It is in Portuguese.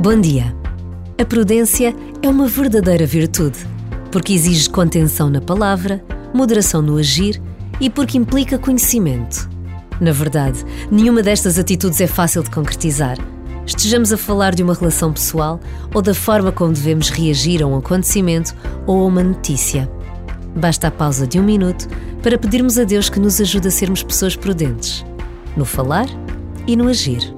Bom dia. A prudência é uma verdadeira virtude, porque exige contenção na palavra, moderação no agir e porque implica conhecimento. Na verdade, nenhuma destas atitudes é fácil de concretizar. Estejamos a falar de uma relação pessoal ou da forma como devemos reagir a um acontecimento ou a uma notícia. Basta a pausa de um minuto para pedirmos a Deus que nos ajude a sermos pessoas prudentes, no falar e no agir.